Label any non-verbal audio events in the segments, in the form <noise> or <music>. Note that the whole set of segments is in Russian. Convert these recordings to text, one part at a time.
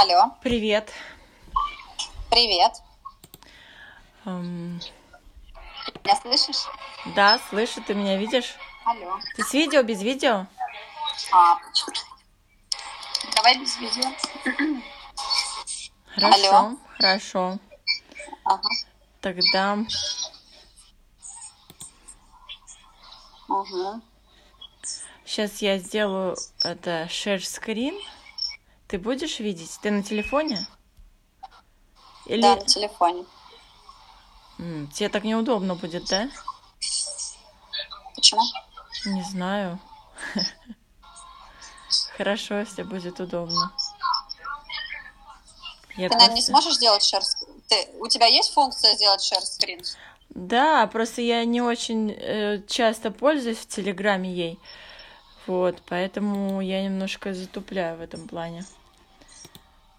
Алло, Привет. привет. Эм, Меня слышишь? да, слышу, ты меня видишь? Алло. Ты с видео, без видео? А? Давай без видео. Хорошо, Алло. хорошо. Ага. Тогда Угу. сейчас я сделаю это share screen. Ты будешь видеть? Ты на телефоне? Или Да, на телефоне. М, тебе так неудобно будет, да? Почему? Не знаю. <laughs> Хорошо, если будет удобно. Я Ты, наверное, не просто- сможешь сделать share screen? Ты, у тебя есть функция сделать share screen? Да, просто я не очень э, часто пользуюсь в Телеграме ей. Вот, поэтому я немножко затупляю в этом плане.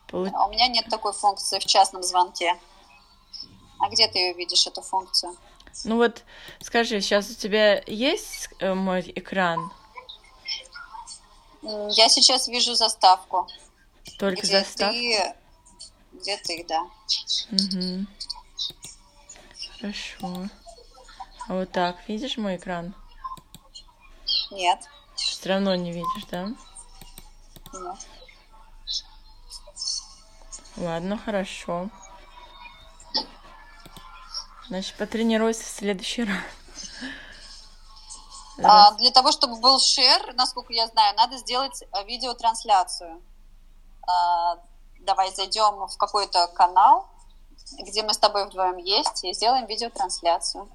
Полу- А у меня нет такой функции в частном звонке. А где ты ее видишь, эту функцию? Ну вот, скажи, сейчас у тебя есть э, мой экран? Я сейчас вижу заставку. Только где застав? ты... Где ты, да. Мгм. Хорошо. А вот так, видишь мой экран? Нет. Все равно не видишь, да? Нет. Ладно, хорошо. Значит, потренируйся в следующий раз. А, для того, чтобы был шер, насколько я знаю, надо сделать э, видеотрансляцию. А, давай зайдем в какой-то канал, где мы с тобой вдвоем есть, и сделаем видеотрансляцию.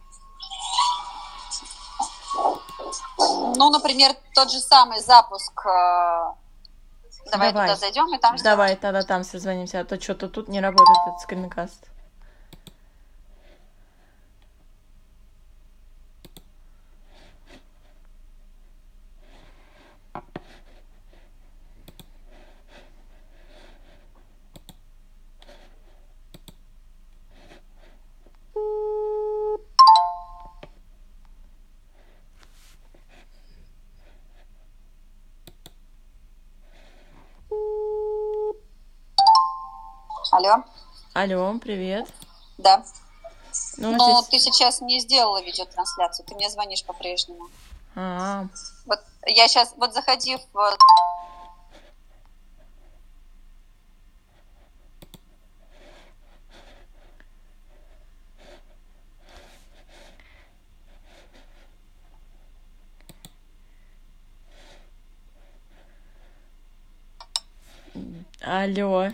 Ну, например, тот же самый запуск. Давай, Давай. туда зайдем и там. Давай тогда там созвонимся, а то что-то тут не работает этот скринкаст. Алло, Алло, привет. да. Ну, Но здесь- ты сейчас не сделала видеотрансляцию, ты мне звонишь по-прежнему. А, Вот я сейчас, вот заходи в э, алло.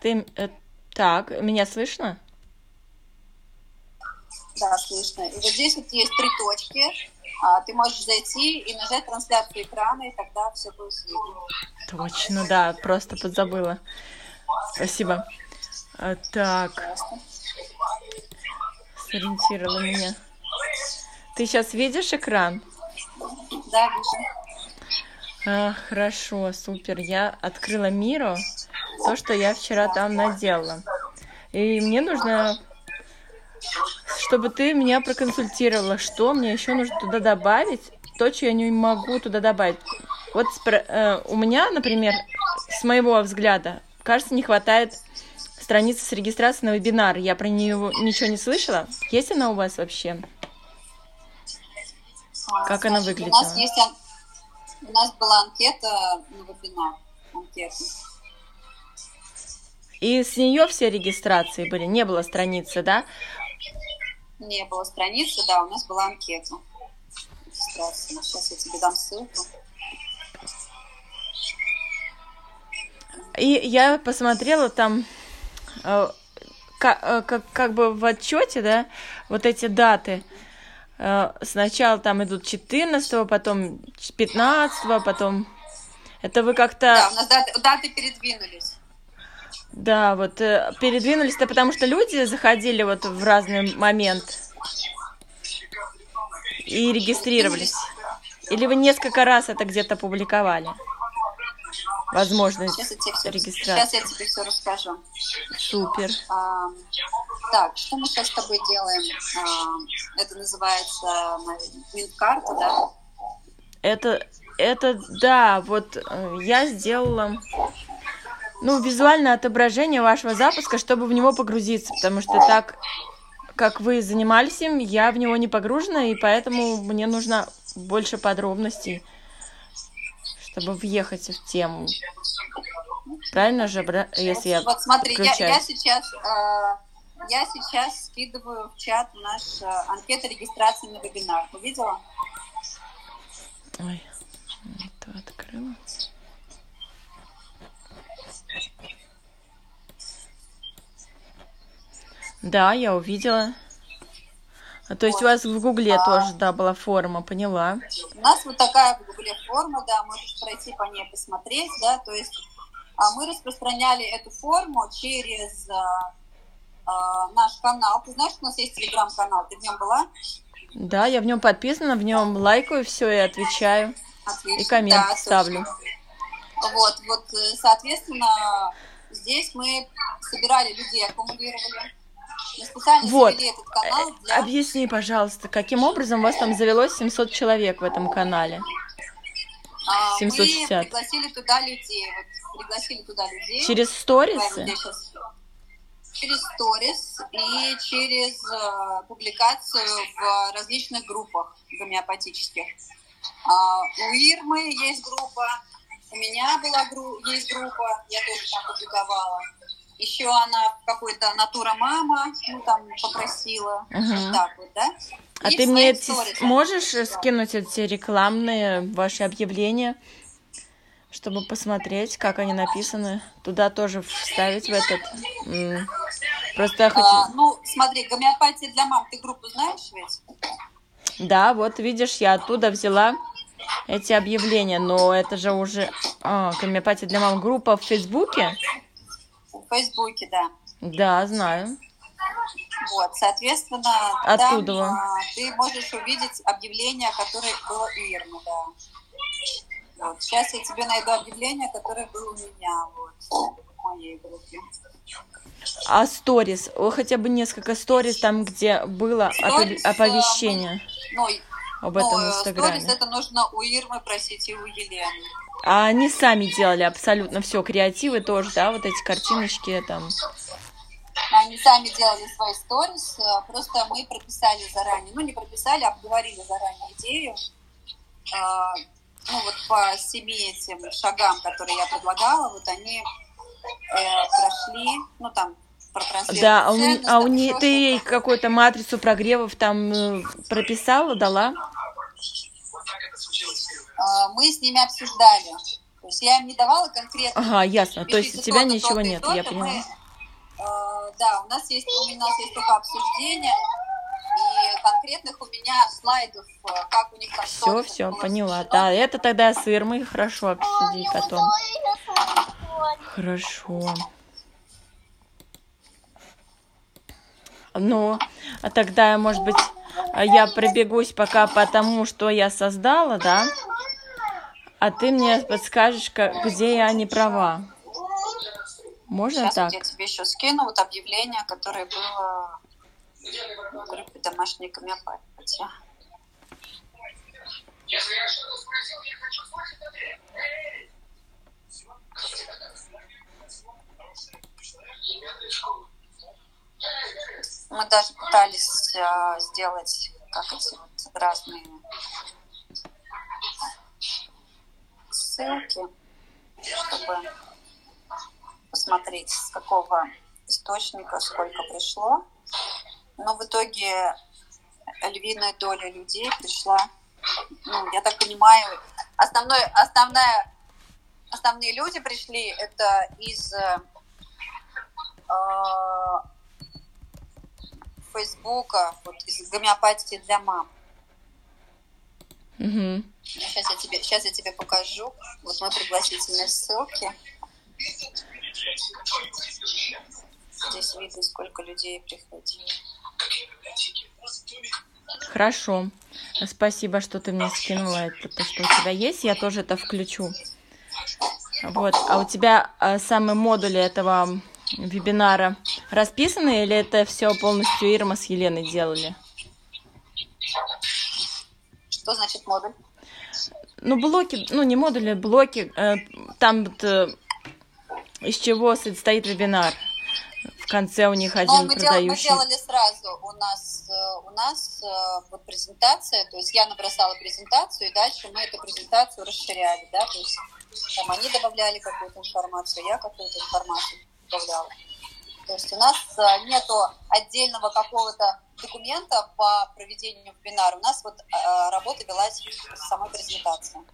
Ты... э, так, меня слышно? Да, слышно. И вот здесь вот есть три точки. А, ты можешь зайти и нажать трансляцию экрана, и тогда все будет видно. Точно, да, просто подзабыла. Спасибо. А, так, сориентировала меня. Ты сейчас видишь экран? Да, вижу. А, хорошо, супер. Я открыла миру то, что я вчера там наделала. И мне нужно, чтобы ты меня проконсультировала, что мне еще нужно туда добавить, то, что я не могу туда добавить. Вот э, у меня, например, с моего взгляда, кажется, не хватает страницы с регистрацией на вебинар. Я про нее ничего не слышала. Есть она у вас вообще? Как она выглядела? У нас, есть, у нас была анкета на вебинар. Анкета. И с нее все регистрации были, не было страницы, да? Не было страницы, да, у нас была анкета. Регистрация. Сейчас я тебе дам ссылку. И я посмотрела там, э, ка- э, как, как бы в отчете, да, вот эти даты. Э, Сначала там идут 14 потом 15 потом... Это вы Да, как-то... у нас даты, даты передвинулись. Да, вот э, передвинулись-то, потому что люди заходили вот в разный момент и регистрировались. Или вы несколько раз это где-то публиковали? Возможность Сейчас я тебе все, регистрации. сейчас я тебе все расскажу. Супер. А, так, что мы сейчас с тобой делаем? А, это называется карта, да? Это, это, да, вот э, я сделала, ну, визуальное отображение вашего запуска, чтобы в него погрузиться, потому что так, как вы занимались им, я в него не погружена, и поэтому мне нужно больше подробностей, чтобы въехать в тему. Правильно же, если я Вот смотри, я, я сейчас, э, я сейчас скидываю в чат наш э, анкета регистрации на вебинар. Увидела? Ой, это открыла. Да, я увидела. А, то есть у вас в Гугле А. тоже, да, была форма, поняла. У нас вот такая в Гугле форма, да, можешь пройти по ней посмотреть, да, то есть а, мы распространяли эту форму через а, а, наш канал. Ты знаешь, у нас есть телеграм-канал, ты в нем была? Да, я в нем подписана, в нем лайкаю все и отвечаю. Отлично. И коммент да, ставлю. точно. Вот, вот, соответственно, здесь мы собирали людей, аккумулировали. Вот. канал для... Объясни, пожалуйста, каким образом у вас там завелось 700 человек в этом канале? А, 760. Мы пригласили туда людей. Вот, пригласили туда людей. Через сторисы? Через сторис и через э, публикацию в различных группах гомеопатических. А, у Ирмы есть группа, у меня была гру- есть группа, я тоже там публиковала. Еще она какой-то натура мама, ну там попросила, Мгм. вот так вот, да? А И ты мне эти, можешь скинуть эти рекламные ваши объявления, чтобы посмотреть, как они написаны? Туда тоже вставить в этот. м, Просто я хочу. А, ну, смотри, гомеопатия для мам, ты группу знаешь ведь? Да, вот видишь, я оттуда взяла эти объявления, но это же уже а, гомеопатия для мам группа в Фейсбуке. В Фейсбуке, да. Да, знаю. Вот, соответственно, Оттуда. там а, ты можешь увидеть объявление, которое было у Ирмы, да. Вот, сейчас я тебе найду объявление, которое было у меня, вот, в моей группе. А сторис, хотя бы несколько сторис там, где было Сторис, э, оповещение Ну, об ну, этом э, инстаграме. сторис это нужно у Ирмы просить и у Елены. А они сами делали абсолютно все, креативы тоже, да, вот эти картиночки там. Они сами делали свои сторис, э, просто мы прописали заранее, ну не прописали, а обговорили заранее идею. Э, Ну вот по семи этим шагам, которые я предлагала, вот они э, прошли, ну там Да, а у, а у там не, еще ты ей какую-то матрицу прогревов там прописала, дала? Э, Мы с ними обсуждали. То есть я им не давала конкретно. Ага, ясно. То есть у тебя то-то, ничего то-то и нет, то-то. я поняла. Мы, э, да, у нас есть у нас есть только обсуждение и конкретных у меня слайдов, э, как у них там Все, все, поняла. Да, это тогда с Ирмой хорошо обсудить потом. Хорошо. Ну, а тогда, может быть, я пробегусь пока по тому, что я создала, да? А ты мне подскажешь, как- где я не права. Можно Сейчас так? я тебе еще скину вот объявление, которое было в группе домашней гомеопатии. Мы даже пытались э, сделать как эти вот разные ссылки, чтобы посмотреть, с какого источника сколько пришло. Но в итоге львиная доля людей пришла, ну, я так понимаю, основной, основная, основные люди пришли это из э, Фейсбука, вот, из гомеопатии для мам. Угу. Сейчас я тебе, сейчас я тебе покажу. Вот мы пригласительные ссылки. Здесь видно, сколько людей приходило. Хорошо. Спасибо, что ты мне скинула это, то, что у тебя есть. Я тоже это включу. Вот. А у тебя а, самые модули этого вебинара расписаны или это все полностью Ирма с Еленой делали? Что значит модуль? Ну, блоки, ну, не модули, блоки. Э, там вот, э, из чего состоит вебинар. В конце у них один Но мы продающий. Дел, мы делали сразу. У нас, э, у нас э, вот презентация, то есть я набросала презентацию, и дальше мы эту презентацию расширяли, да, то есть там они добавляли какую-то информацию, я какую-то информацию добавляла. То есть у нас э, нету отдельного какого-то документа по проведению вебинара. У нас вот работа велась с самой презентацией.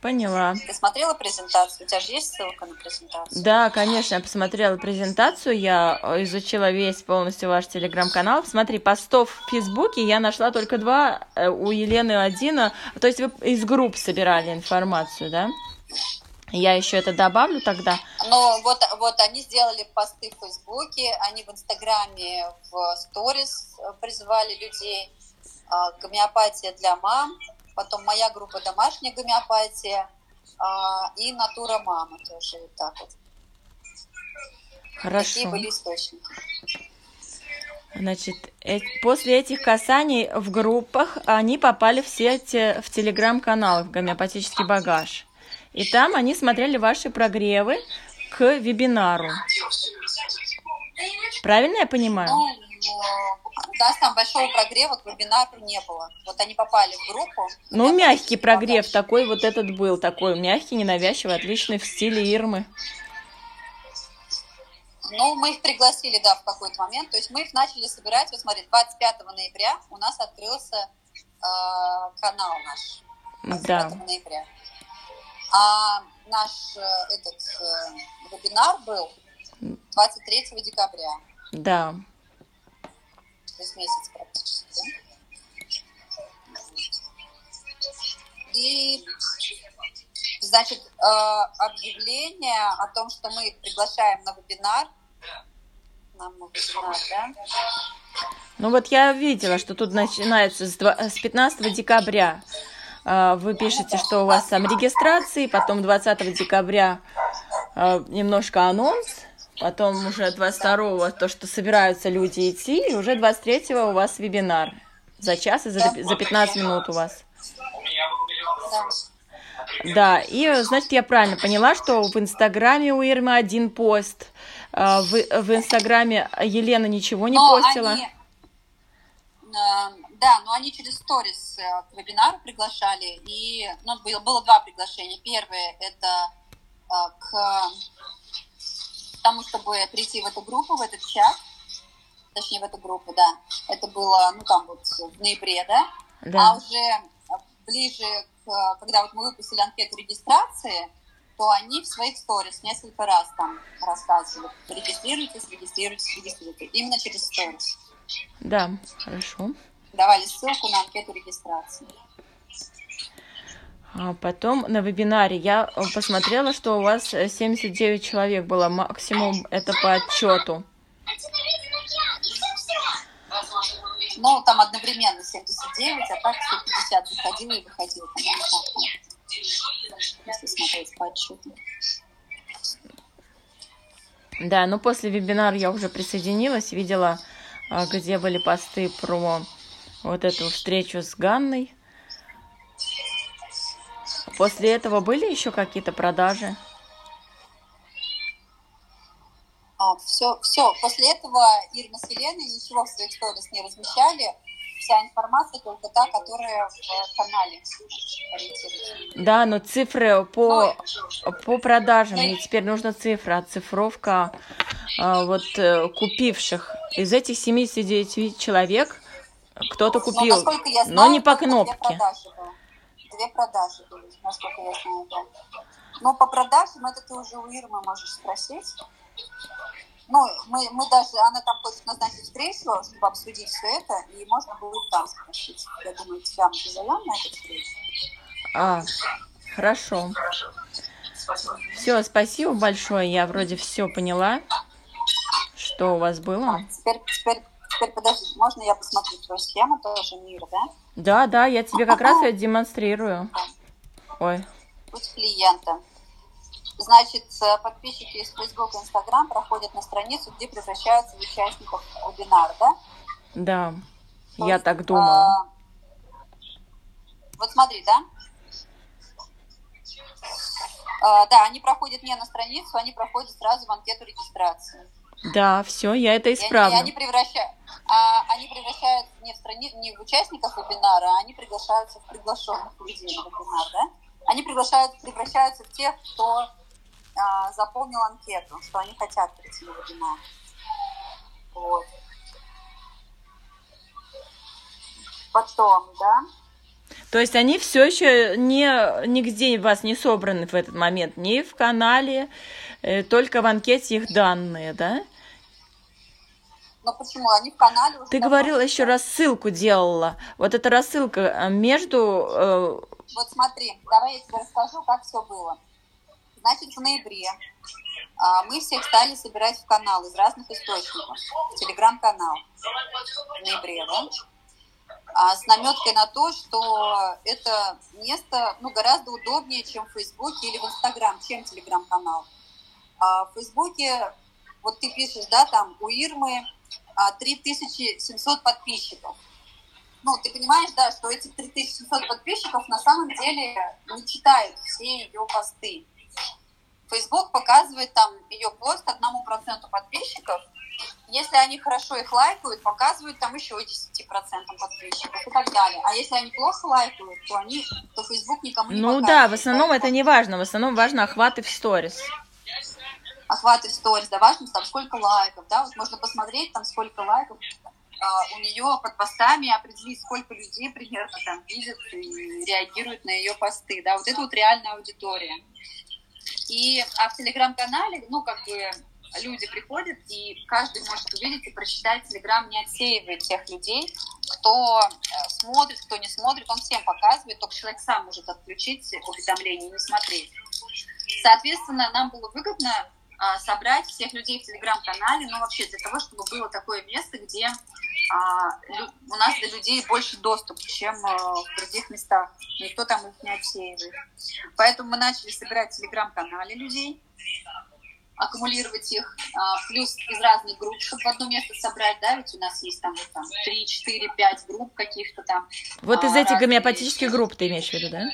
Поняла. Ты смотрела презентацию? У тебя же есть ссылка на презентацию? Да, конечно, я посмотрела презентацию, я изучила весь полностью ваш телеграм-канал. Смотри, постов в Фейсбуке я нашла только два, э, у Елены один, то есть вы из групп собирали информацию, да? Я еще это добавлю тогда. Ну, вот, вот они сделали посты в Фейсбуке, они в Инстаграме, в сторис призывали людей. А, гомеопатия для мам, потом моя группа «Домашняя гомеопатия» а, и «Натура мамы» тоже вот так вот. Хорошо. Такие были источники. Значит, э после этих касаний в группах они попали все те, в телеграм-канал, в гомеопатический багаж. И там они смотрели ваши прогревы к вебинару. Правильно я понимаю? Ну, да, там большого прогрева к вебинару не было. Вот они попали в группу. Ну, мягкий прогрев такой вот этот был, такой мягкий, ненавязчивый, отличный, в стиле Ирмы. Ну, мы их пригласили, да, в какой-то момент. То есть мы их начали собирать. Вот смотри, 25 ноября у нас открылся э, канал наш. 25 да. ноября. А наш э, этот э, вебинар был 23 декабря. Да через месяц практически? И, значит, э, объявление о том, что мы приглашаем на вебинар, на вебинар, да? Ну вот я видела, что тут начинается с 15 декабря. Э, вы пишете, что у вас там регистрации, потом 20 декабря э, немножко анонс, Потом уже 22-го то, что собираются люди идти, и уже 23-го у вас вебинар. За час и за, за 15 минут у вас. Да, и, значит, я правильно поняла, что в Инстаграме у Ирмы один пост, а, в, в Инстаграме Елена ничего не но постила. Они, да, но они через сторис э, к вебинару приглашали, и ну, было, было два приглашения. Первое – это э, к тому, чтобы прийти в эту группу, в этот чат, точнее, в эту группу, да, это было, ну, там вот в ноябре, да, да. а уже ближе к, когда вот мы выпустили анкету регистрации, то они в своих сторис несколько раз там рассказывали, регистрируйтесь, регистрируйтесь, регистрируйтесь, именно через сторис. Да, хорошо. Давали ссылку на анкету регистрации. А потом на вебинаре я э, посмотрела, что у вас 79 человек было максимум, это по отчету. Ну, там одновременно 79, а так 150 заходило и выходило. Если смотреть по отчету. Да, ну после вебинара я уже присоединилась, видела, где были посты про вот эту встречу с Ганной. После этого были еще какие-то продажи? А, все, все. После этого Ирма с Еленой ничего в своих сторис не размещали. Вся информация только та, которая в канале Да, но цифры по, но... по продажам. Мне теперь нужна цифра, оцифровка а, вот э, купивших. Из этих 79 человек кто-то купил, но, я знаю, но не по кнопке. Две продажи были, насколько я знаю, да. Но по продажам это ты уже у Ирмы можешь спросить. Ну, мы, мы даже, она там хочет назначить встречу, чтобы обсудить все это, и можно будет там спросить. Я думаю, тебя мы позовем на эту встречу. А, хорошо. Все, спасибо большое. Я вроде все поняла, что у вас было. А, теперь, теперь, теперь подожди, можно я посмотрю твою схему тоже мира, да? Да, да, я тебе как раз ее демонстрирую. Ой. Путь клиента. Значит, э, подписчики из Facebook и Instagram проходят на страницу, где превращаются в участников вебинара, да? Да, То я есть, так думала. А, вот смотри, да? А, да, они проходят не на страницу, они проходят сразу в анкету регистрации. Да, все, я это исправлю. И они, и они, превращают, а, они превращаются не в, страни... не в участников вебинара, а они приглашаются в приглашенных людей на вебинар, да? Они приглашают, превращаются в тех, кто а, заполнил анкету, что они хотят прийти на вебинар. Вот. Потом, да, то есть они все еще не, нигде вас не собраны в этот момент, ни в канале, э, только в анкете их данные, да? Но почему? Они в канале уже Ты говорила, еще рассылку делала. Вот эта рассылка э, между... Э... Вот смотри, давай я тебе расскажу, как все было. Значит, в ноябре а, мы всех стали собирать в канал из разных источников. Телеграм-канал в ноябре, да? а с наметкой на то, что это место ну, гораздо удобнее, чем в Фейсбуке или в Инстаграм, чем Телеграм-канал. А в Фейсбуке, вот ты пишешь, да, там у Ирмы 3700 а, подписчиков. Ну, ты понимаешь, да, что эти 3700 подписчиков на самом деле не читают все ее посты. Фейсбук показывает там ее пост одному проценту подписчиков, если они хорошо их лайкают, показывают там еще 10% подписчиков и так далее. А если они плохо лайкают, то они, то Facebook никому не Ну да, в основном это не важно, в основном важно охваты в сторис. Охваты в сторис, да, важно там сколько лайков, да, вот можно посмотреть там сколько лайков, Uh, у нее под постами определить, сколько людей примерно там видят и реагируют на ее посты, да, вот это вот реальная аудитория. И а в телеграм-канале, ну, как бы люди приходят, и каждый может увидеть и прочитать. Телеграм не отсеивает тех людей, кто э, смотрит, кто не смотрит, он всем показывает, только человек сам может отключить уведомления и не смотреть. Соответственно, нам было выгодно собрать всех людей в телеграм-канале, ну вообще для того, чтобы было такое место, где а, у нас для людей больше доступ, чем а, в других местах. Никто там их не отсеивает. Поэтому мы начали собирать в телеграм-канале людей аккумулировать их, а, плюс из разных групп, чтобы в одно место собрать, да, ведь у нас есть там, вот, там 3, 4, 5 групп каких-то там. Вот из а, этих гомеопатических групп ты имеешь в виду, да?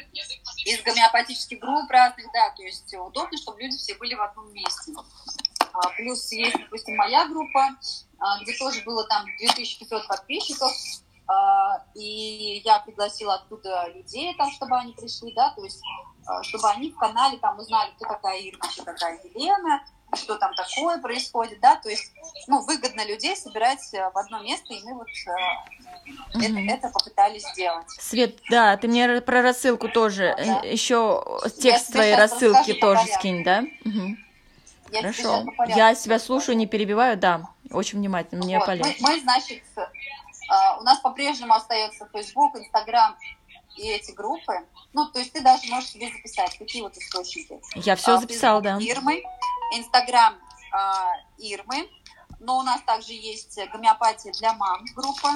Из гомеопатических групп разных, да, то есть удобно, чтобы люди все были в одном месте. А, плюс есть, допустим, моя группа, где тоже было там 2500 подписчиков, и я пригласила оттуда людей, там, чтобы они пришли, да, то есть чтобы они в канале там узнали, кто такая Ирма, кто такая Елена, что там такое происходит, да, то есть, ну, выгодно людей собирать э, в одно место, и мы вот угу. это, это попытались сделать. Свет, да, ты мне про рассылку тоже, да. еще текст Я твоей рассылки тоже скинь, да? Угу. Я Хорошо. Я себя слушаю, не перебиваю, да, очень внимательно, мне вот. полезно. Мы, мы, значит, у нас по-прежнему остается Facebook, Instagram и эти группы. Ну, то есть ты даже можешь себе записать, какие вот источники. Я все а, записала, да. Ирмы, Инстаграм а, Ирмы, но у нас также есть гомеопатия для мам группа,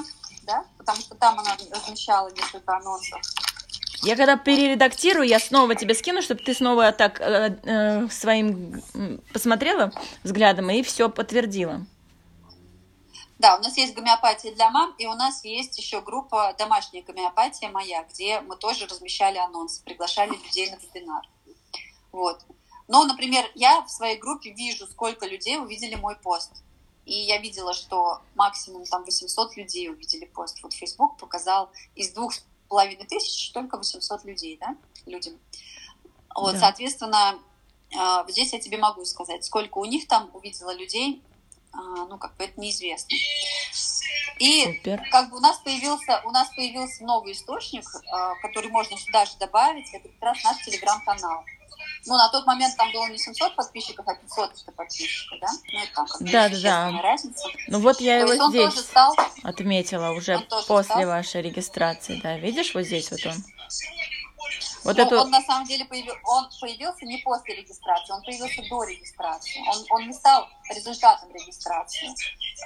да, потому что там она размещала несколько анонсов. Я когда перередактирую, я снова тебе скину, чтобы ты снова так э, э, своим посмотрела взглядом и все подтвердила. Да, у нас есть гомеопатия для мам, и у нас есть еще группа «Домашняя гомеопатия моя», где мы тоже размещали анонсы, приглашали людей на вебинар. Вот. Но, например, я в своей группе вижу, сколько людей увидели мой пост. И я видела, что максимум там 800 людей увидели пост. Вот Facebook показал из двух с половиной тысяч только 800 людей, да, людям. Вот, да. соответственно, а, здесь я тебе могу сказать, сколько у них там увидела людей, а, ну, как бы это неизвестно. И Супер. как бы у нас появился, у нас появился новый источник, а, который можно сюда же добавить, это как раз наш телеграм-канал. Ну, на тот момент там было не 700 подписчиков, а 500 подписчиков, да? Ну, это там, да, да, да. разница. Ну, вот я То его здесь стал... отметила уже после стал... вашей регистрации, да. Видишь, вот здесь вот он. Вот Но эту... он на самом деле появил, он появился не после регистрации, он появился до регистрации. Он, он не стал результатом регистрации.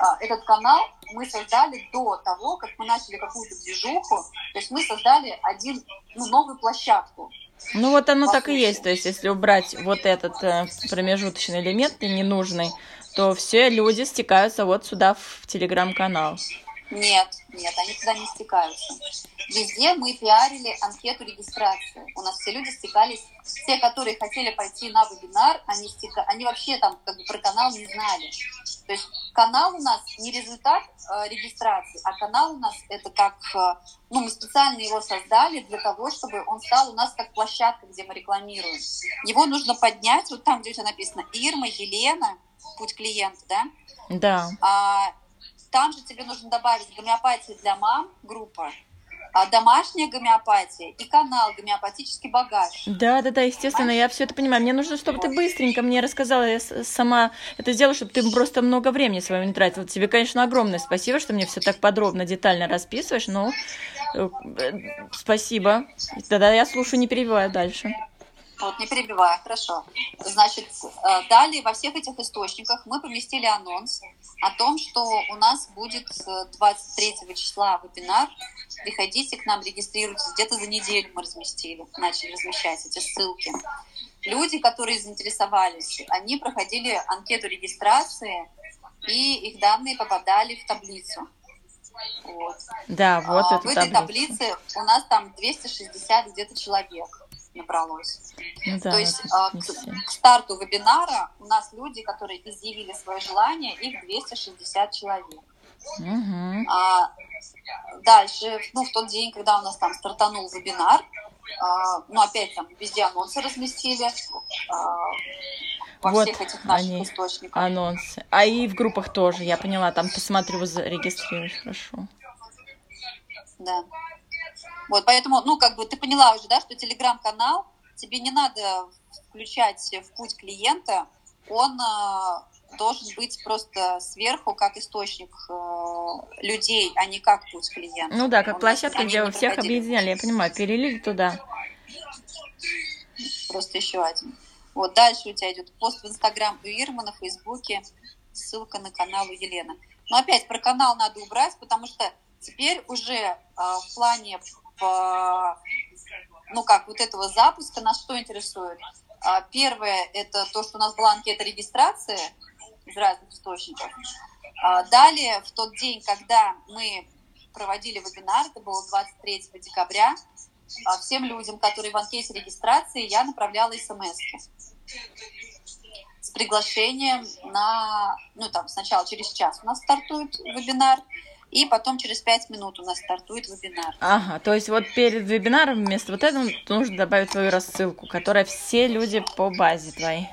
А, этот канал мы создали до того, как мы начали какую-то движуху. То есть мы создали один, ну, новую площадку. Ну вот оно так и есть. То есть если убрать вот этот э, промежуточный элемент ненужный, то все люди стекаются вот сюда в телеграм-канал. Нет, нет, они туда не стекаются. Везде мы пиарили анкету регистрации. У нас все люди стекались, те, которые хотели пойти на вебинар, они, стека... они вообще там как бы про канал не знали. То есть канал у нас не результат э, регистрации, а канал у нас это как, э, ну, мы специально его создали для того, чтобы он стал у нас как площадка, где мы рекламируем. Его нужно поднять, вот там, где у тебя написано Ирма, Елена, путь клиента, да? Да. А, там же тебе нужно добавить гомеопатия для мам, группа, домашняя гомеопатия и канал гомеопатический багаж. Да, да, да, естественно, Понимаешь? я все это понимаю. Мне нужно, чтобы ты быстренько мне рассказала, я сама это сделала, чтобы ты просто много времени своего не тратила. Тебе, конечно, огромное спасибо, что мне все так подробно, детально расписываешь, но э, спасибо. Тогда я слушаю, не перебиваю дальше. Вот, не перебиваю, хорошо. Значит, э, далее во всех этих источниках мы поместили анонс о том, что у нас будет 23 э, числа вебинар. Приходите к нам, регистрируйтесь. Где-то за неделю мы разместили, начали размещать эти ссылки. Люди, которые заинтересовались, они проходили анкету регистрации, и их данные попадали в таблицу. Вот. Да, вот а, В этой таблица. таблице у нас там 260 где-то человек набралось. Ну, да, То есть а, к, к старту вебинара у нас люди, которые изъявили свое желание, их 260 человек. Угу. А, дальше, ну, в тот день, когда у нас там стартанул вебинар, а, ну, опять там везде анонсы разместили. А, во вот всех этих наших они, источниках. Анонсы. А и в группах тоже, я поняла, там посмотрю, зарегистрируешь, хорошо. Да. Вот, поэтому, ну, как бы ты поняла уже, да, что телеграм-канал, тебе не надо включать в путь клиента, он э, должен быть просто сверху как источник э, людей, а не как путь клиента. Ну да, как он, площадка, где вы всех объединяли, я понимаю, перелили туда. Просто еще один. Вот дальше у тебя идет пост в Инстаграм у Ирма, на Фейсбуке, ссылка на канал у Елены. Но опять про канал надо убрать, потому что теперь уже э, в плане ну как, вот этого запуска нас что интересует? А, первое, это то, что у нас была анкета регистрации из разных источников. А, далее, в тот день, когда мы проводили вебинар, это было 23 декабря, а, всем людям, которые в анкете регистрации, я направляла смс с приглашением на, ну там сначала через час у нас стартует вебинар, и потом через пять минут у нас стартует вебинар. Ага, то есть вот перед вебинаром вместо вот этого нужно добавить свою рассылку, которая все люди по базе твоей.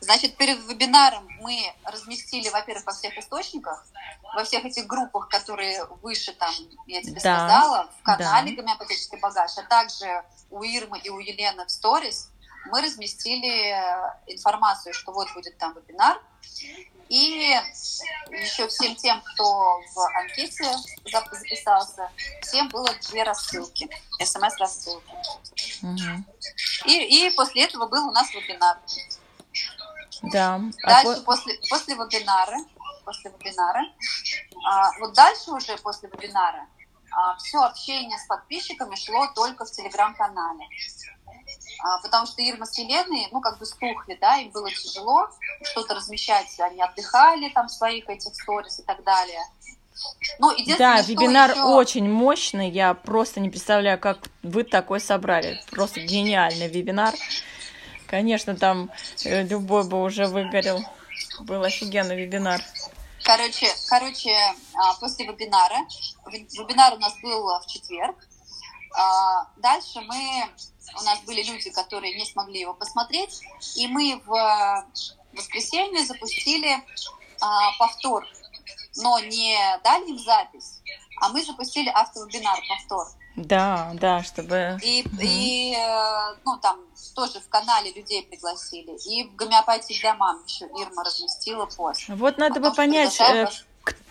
Значит, перед вебинаром мы разместили, во-первых, во всех источниках, во всех этих группах, которые выше там, я тебе да, сказала, в канале да. «Гомеопатический багаж», а также у Ирмы и у Елены в сторис, мы разместили информацию, что вот будет там вебинар, и еще всем тем, кто в анкете записался, всем было две рассылки, смс-рассылки. Угу. И, и после этого был у нас вебинар. Да. А дальше, а после, после вебинара, после вебинара, а, вот дальше уже после вебинара, а, все общение с подписчиками шло только в телеграм-канале. А, потому что Ирма с Еленой, ну, как бы стухли, да, им было тяжело что-то размещать, они отдыхали там в своих этих сторис и так далее. Ну, да, вебинар еще... очень мощный, я просто не представляю, как вы такой собрали. Просто гениальный вебинар. Конечно, там э, любой бы уже выгорел. Был офигенный вебинар. Короче, короче, а, после вебинара, вебинар у нас был в четверг, дальше мы у нас были люди, которые не смогли его посмотреть, и мы в воскресенье запустили а, повтор, но не дали им запись, а мы запустили автовебинар повтор. Да, да, чтобы... И, угу. и э, ну, там тоже в канале людей пригласили. И в гомеопатии для мам еще Ирма разместила пост. Вот надо бы понять,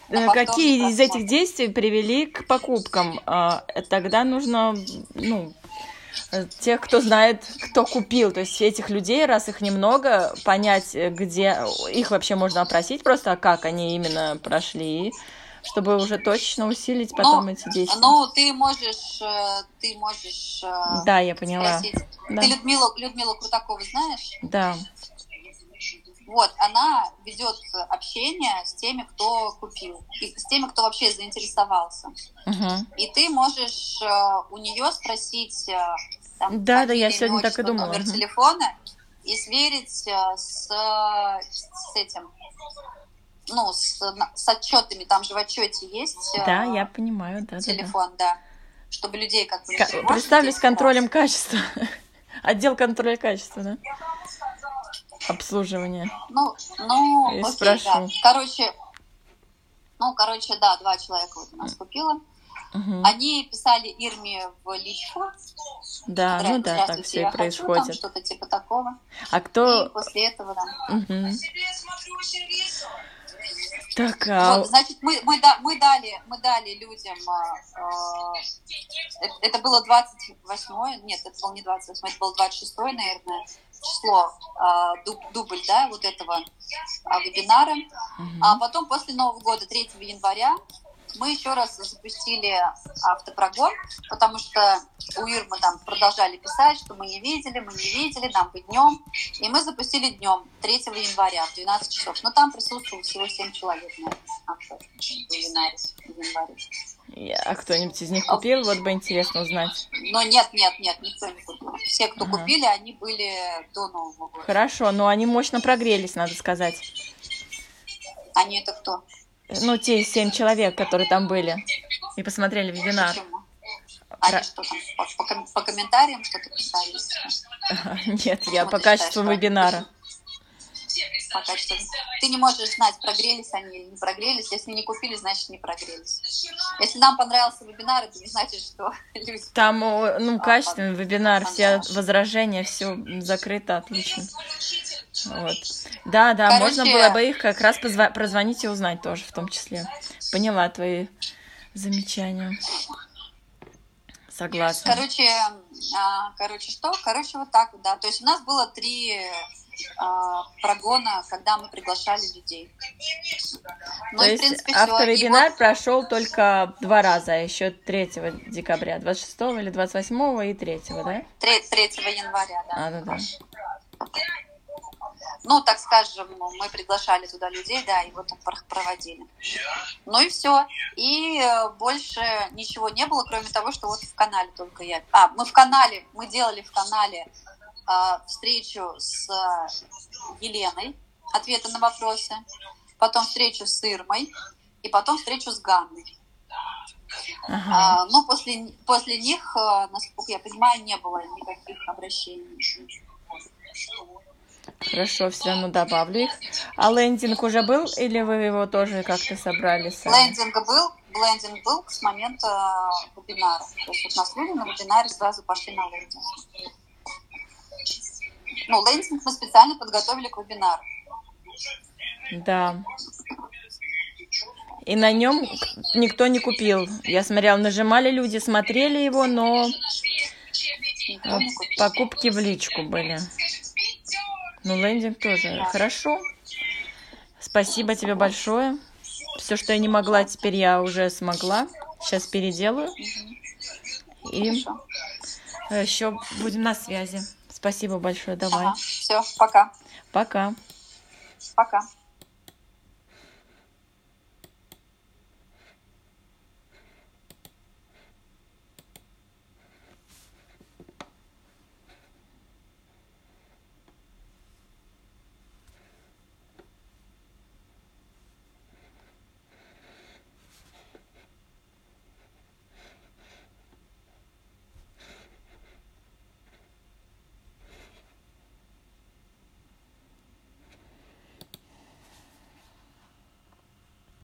э, э какие из этих действий привели к покупкам. А, тогда нужно, ну, тех, кто знает, кто купил. То есть этих людей, раз их немного, понять, где их вообще можно опросить просто, а как они именно прошли. чтобы уже точно усилить потом Ну, эти действия. Ну, ты можешь, э, ты можешь э, Да, я поняла. спросить. Да. Ты Людмилу, Людмилу Крутакову знаешь? Да. Вот, она ведет общение с теми, кто купил, и с теми, кто вообще заинтересовался. Мгм. И ты можешь э, у нее спросить, э, там, Да, да, я сегодня так и думала, номер телефона и сверить э, с, с этим, ну, с, с отчетами, там же в отчете есть Да, я понимаю, да, да, да. телефон, да. чтобы людей как бы... раз. контролем качества. <laughs> Отдел контроля качества, да? Обслуживание. Ну, ну, И окей, спрошу. да. Короче, ну, короче, да, два человека вот у нас купила. Мгм. Они писали Ирме в личку. Да, ну да, так «Здравствуйте, все и я хочу», там происходит. что-то типа такого. А И кто... после этого, да. Мгм. Так, а... Вот, значит, мы, мы, да- мы, дали, мы дали людям, а, а, это, было 28 нет, это было не 28 это было 26 наверное, число, а, дуб- дубль, да, вот этого а, вебинара. мгм. А потом после Нового года, 3 января, мы еще раз запустили автопрогон, потому что у Ирмы там продолжали писать, что мы не видели, мы не видели, нам бы днем. И мы запустили днем, 3 января, в 12 часов. Но там присутствовало всего 7 человек на январе. А кто-нибудь из них купил? Вот бы интересно узнать. Но нет, нет, нет, никто не купил. Все, кто Ага. купили, они были до Нового года. Хорошо, но они мощно прогрелись, надо сказать. Они это кто? Ну, те семь человек, которые там были и посмотрели вебинар. Они что там, по, по ком- по комментариям что-то писали? <laughs> Нет, я по качеству вебинара. Пока что ты не можешь знать, прогрелись они или не прогрелись. Если не купили, значит не прогрелись. Если нам понравился вебинар, это не значит, что <laughs> люди... Там, ну, А, качественный вебинар, все возражения, все закрыто, отлично. Вот. Да, да, Короче- можно было бы их как раз позва- прозвонить и узнать тоже, в том числе. Поняла твои замечания. Согласна. Короче, а, короче, что? Короче, вот так вот, да. То есть у нас было три а, прогона, когда мы приглашали людей. Ну То и, в есть принципе, автовебинар вот- прошел только два раза, а еще 3 декабря, 26 или 28 и 3, да? 3, 3 января, да. А, да, да. Ну, так скажем, мы приглашали туда людей, да, и вот там пр- проводили. Ну и все. И э, больше ничего не было, кроме того, что вот в канале только я. А, мы в канале, мы делали в канале встречу с э, Еленой, ответы на вопросы, потом встречу с Ирмой, и потом встречу с Ганной. Ага. А, но после, после них, э, насколько я понимаю, не было никаких обращений. Хорошо, все равно добавлю их. А лендинг уже был или вы его тоже как-то собрали сами? Лендинг был, лендинг был с момента вебинара. То есть вот у нас люди на вебинаре сразу пошли на лендинг. Ну, лендинг мы специально подготовили к вебинару. Да. И на нем никто не купил. Я смотрела, нажимали люди, смотрели его, но покупки в личку были. Ну, лендинг тоже. Хорошо. Спасибо тебе большое. Все, что я не могла, теперь я уже смогла. Сейчас переделаю. И еще будем на связи. Спасибо большое. Давай. Ага, все, пока. Пока. Пока.